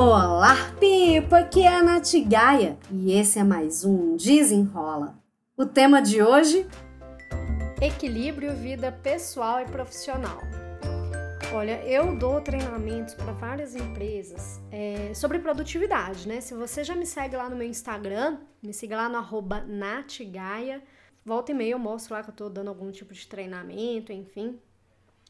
Olá, Pipa! Aqui é a Nath Gaia e esse é mais um Desenrola. O tema de hoje? Equilíbrio vida pessoal e profissional. Olha, eu dou treinamentos para várias empresas é, sobre produtividade, né? Se você já me segue lá no meu Instagram, me siga lá no arroba. Volta e meia eu mostro lá que eu estou dando algum tipo de treinamento, enfim.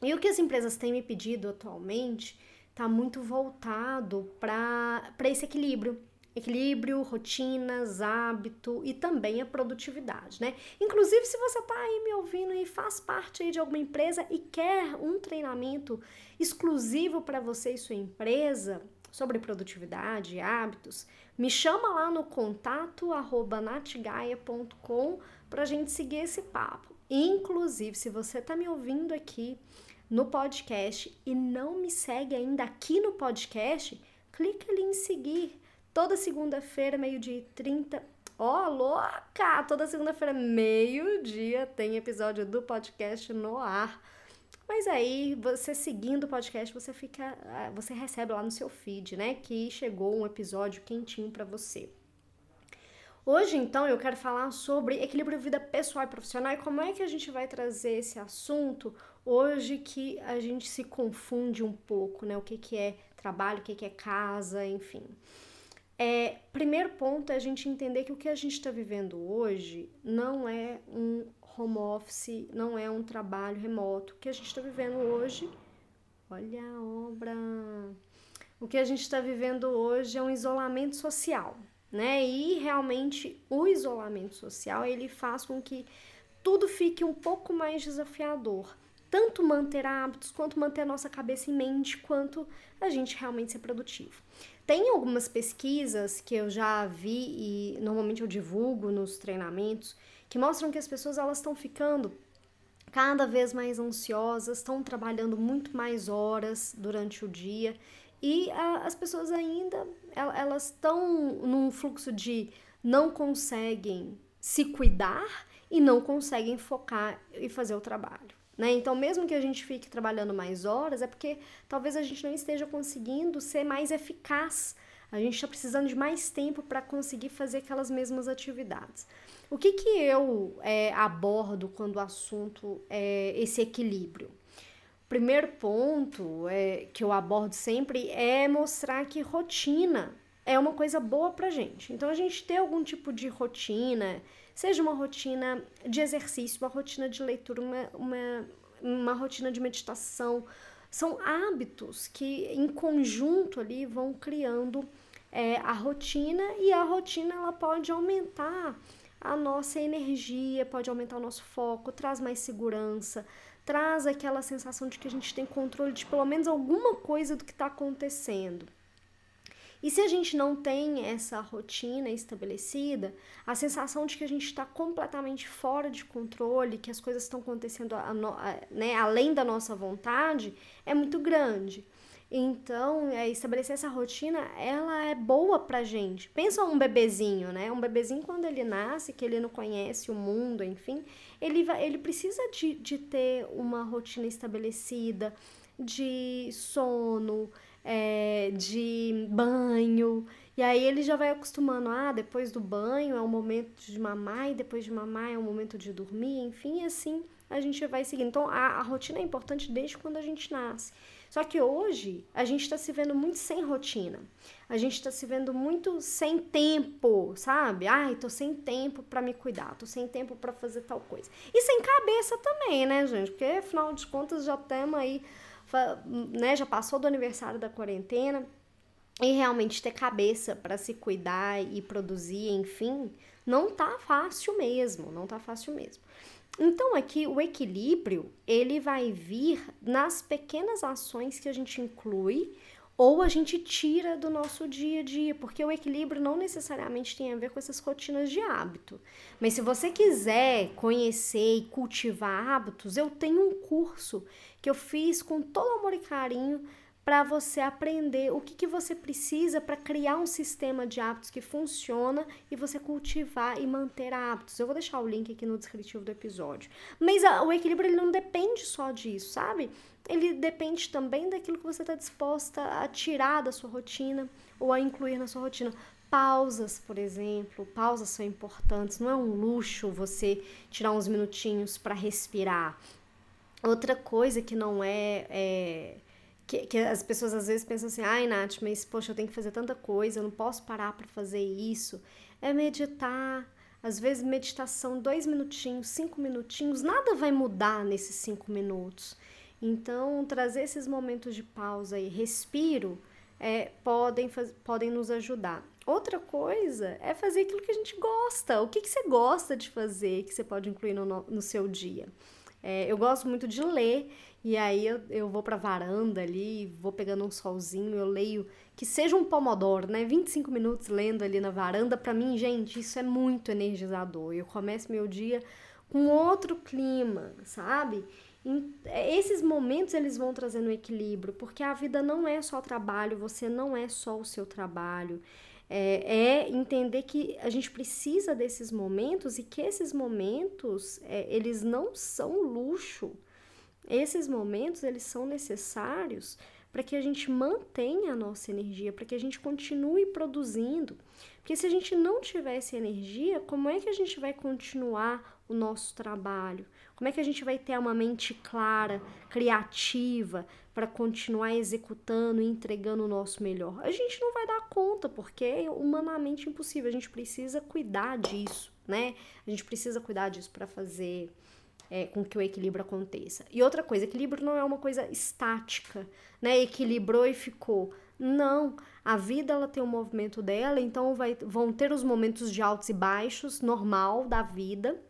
E o que as empresas têm me pedido atualmente está muito voltado para esse equilíbrio. Equilíbrio, rotinas, hábito e também a produtividade, né? Inclusive, se você está aí me ouvindo e faz parte aí de alguma empresa e quer um treinamento exclusivo para você e sua empresa sobre produtividade e hábitos, me chama lá no contato arroba natgaia.com para a gente seguir esse papo. Inclusive, se você está me ouvindo aqui no podcast e não me segue ainda aqui no podcast, clica ali em seguir. Toda segunda-feira, meio-dia e 30. Ó, oh, louca! Toda segunda-feira, meio-dia, tem episódio do podcast no ar. Mas aí, você seguindo o podcast, você fica, ah, você recebe lá no seu feed, né, que chegou um episódio quentinho para você. Hoje, então, eu quero falar sobre equilíbrio vida pessoal e profissional e como é que a gente vai trazer esse assunto hoje que a gente se confunde um pouco, né? O que, que é trabalho, o que, que é casa, enfim. É, primeiro ponto é a gente entender que o que a gente está vivendo hoje não é um home office, não é um trabalho remoto. O que a gente está vivendo hoje, olha a obra. O que a gente está vivendo hoje é um isolamento social né? E realmente o isolamento social ele faz com que tudo fique um pouco mais desafiador. Tanto manter hábitos, quanto manter a nossa cabeça em mente, quanto a gente realmente ser produtivo. Tem algumas pesquisas que eu já vi e normalmente eu divulgo nos treinamentos que mostram que as pessoas elas estão ficando cada vez mais ansiosas, estão trabalhando muito mais horas durante o dia e a, as pessoas ainda elas estão num fluxo de não conseguem se cuidar e não conseguem focar e fazer o trabalho. Né? Então, mesmo que a gente fique trabalhando mais horas, é porque talvez a gente não esteja conseguindo ser mais eficaz. A gente está precisando de mais tempo para conseguir fazer aquelas mesmas atividades. O que, que eu é, abordo quando o assunto é esse equilíbrio? Primeiro ponto é, que eu abordo sempre é mostrar que rotina é uma coisa boa pra gente. Então, a gente ter algum tipo de rotina, seja uma rotina de exercício, uma rotina de leitura, uma, uma, uma rotina de meditação, são hábitos que em conjunto ali vão criando é, a rotina e a rotina ela pode aumentar a nossa energia, pode aumentar o nosso foco, traz mais segurança, traz aquela sensação de que a gente tem controle de pelo menos alguma coisa do que está acontecendo. E se a gente não tem essa rotina estabelecida, a sensação de que a gente está completamente fora de controle, que as coisas estão acontecendo a, a, né, além da nossa vontade, é muito grande. Então, é, estabelecer essa rotina, ela é boa pra gente. Pensa um bebezinho, né? Um bebezinho, quando ele nasce, que ele não conhece o mundo, enfim, ele, vai, ele precisa de, de ter uma rotina estabelecida, de sono, é, de banho. E aí ele já vai acostumando, ah, depois do banho é o momento de mamar, e depois de mamar é o momento de dormir, enfim, assim a gente vai seguindo. Então, a, a rotina é importante desde quando a gente nasce. Só que hoje a gente está se vendo muito sem rotina. A gente está se vendo muito sem tempo, sabe? Ai, tô sem tempo para me cuidar, tô sem tempo para fazer tal coisa. E sem cabeça também, né, gente? Porque afinal de contas já estamos aí, né? Já passou do aniversário da quarentena. E realmente ter cabeça para se cuidar e produzir, enfim, não tá fácil mesmo, não tá fácil mesmo. Então aqui o equilíbrio, ele vai vir nas pequenas ações que a gente inclui ou a gente tira do nosso dia a dia, porque o equilíbrio não necessariamente tem a ver com essas rotinas de hábito. Mas se você quiser conhecer e cultivar hábitos, eu tenho um curso que eu fiz com todo amor e carinho para você aprender o que, que você precisa para criar um sistema de hábitos que funciona e você cultivar e manter hábitos. Eu vou deixar o link aqui no descritivo do episódio. Mas a, o equilíbrio ele não depende só disso, sabe? Ele depende também daquilo que você está disposta a tirar da sua rotina ou a incluir na sua rotina. Pausas, por exemplo, pausas são importantes. Não é um luxo você tirar uns minutinhos para respirar. Outra coisa que não é, é que, que, as pessoas às vezes pensam assim, ai Nath, mas poxa, eu tenho que fazer tanta coisa, eu não posso parar para fazer isso. É meditar. Às vezes, meditação, dois minutinhos, cinco minutinhos, nada vai mudar nesses cinco minutos. Então, trazer esses momentos de pausa e respiro é, podem, podem nos ajudar. Outra coisa é fazer aquilo que a gente gosta. O que, que você gosta de fazer que você pode incluir no, no seu dia? É, eu gosto muito de ler e aí eu, eu vou pra varanda ali, vou pegando um solzinho, eu leio que seja um pomodoro, né? 25 minutos lendo ali na varanda, para mim, gente, isso é muito energizador. Eu começo meu dia com outro clima, sabe? É, esses momentos eles vão trazendo equilíbrio, porque a vida não é só trabalho, você não é só o seu trabalho. É, é, entender que a gente precisa desses momentos e que esses momentos é, eles não são luxo. Esses momentos eles são necessários para que a gente mantenha a nossa energia, para que a gente continue produzindo. Porque se a gente não tivesse energia, como é que a gente vai continuar o nosso trabalho? Como é que a gente vai ter uma mente clara, criativa, para continuar executando e entregando o nosso melhor? A gente não vai dar conta, porque é humanamente impossível. A gente precisa cuidar disso, né? A gente precisa cuidar disso para fazer é, com que o equilíbrio aconteça. E outra coisa, equilíbrio não é uma coisa estática, né? Equilibrou e ficou. Não, a vida ela tem o um movimento dela, então vai, vão ter os momentos de altos e baixos, normal da vida.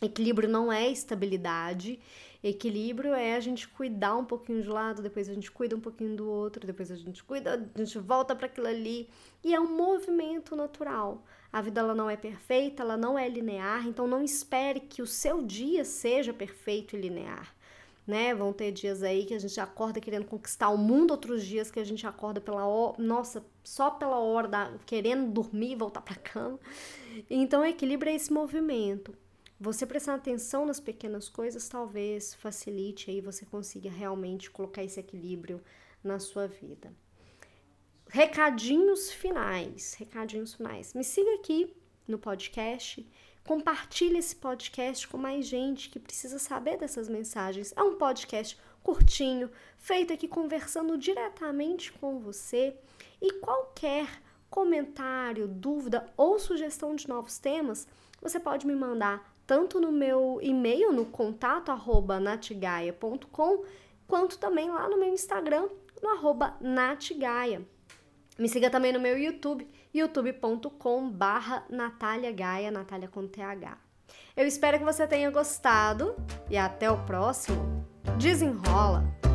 Equilíbrio não é estabilidade. Equilíbrio é a gente cuidar um pouquinho de lado, depois a gente cuida um pouquinho do outro, depois a gente cuida, a gente volta para aquilo ali. E é um movimento natural. A vida ela não é perfeita, ela não é linear, então não espere que o seu dia seja perfeito e linear. Né? Vão ter dias aí que a gente acorda querendo conquistar o mundo, outros dias que a gente acorda pela hora, nossa, só pela hora da querendo dormir, voltar para cama. Então, equilíbrio é esse movimento. Você prestar atenção nas pequenas coisas talvez facilite aí você consiga realmente colocar esse equilíbrio na sua vida recadinhos finais, recadinhos finais. Me siga aqui no podcast, compartilhe esse podcast com mais gente que precisa saber dessas mensagens. É um podcast curtinho, feito aqui conversando diretamente com você e qualquer comentário, dúvida ou sugestão de novos temas, você pode me mandar tanto no meu e-mail no contato arroba natgaia.com, quanto também lá no meu Instagram no arroba natgaia. Me siga também no meu YouTube, youtube.com barra Natália Gaia, Natália com TH. Eu espero que você tenha gostado e até o próximo. Desenrola!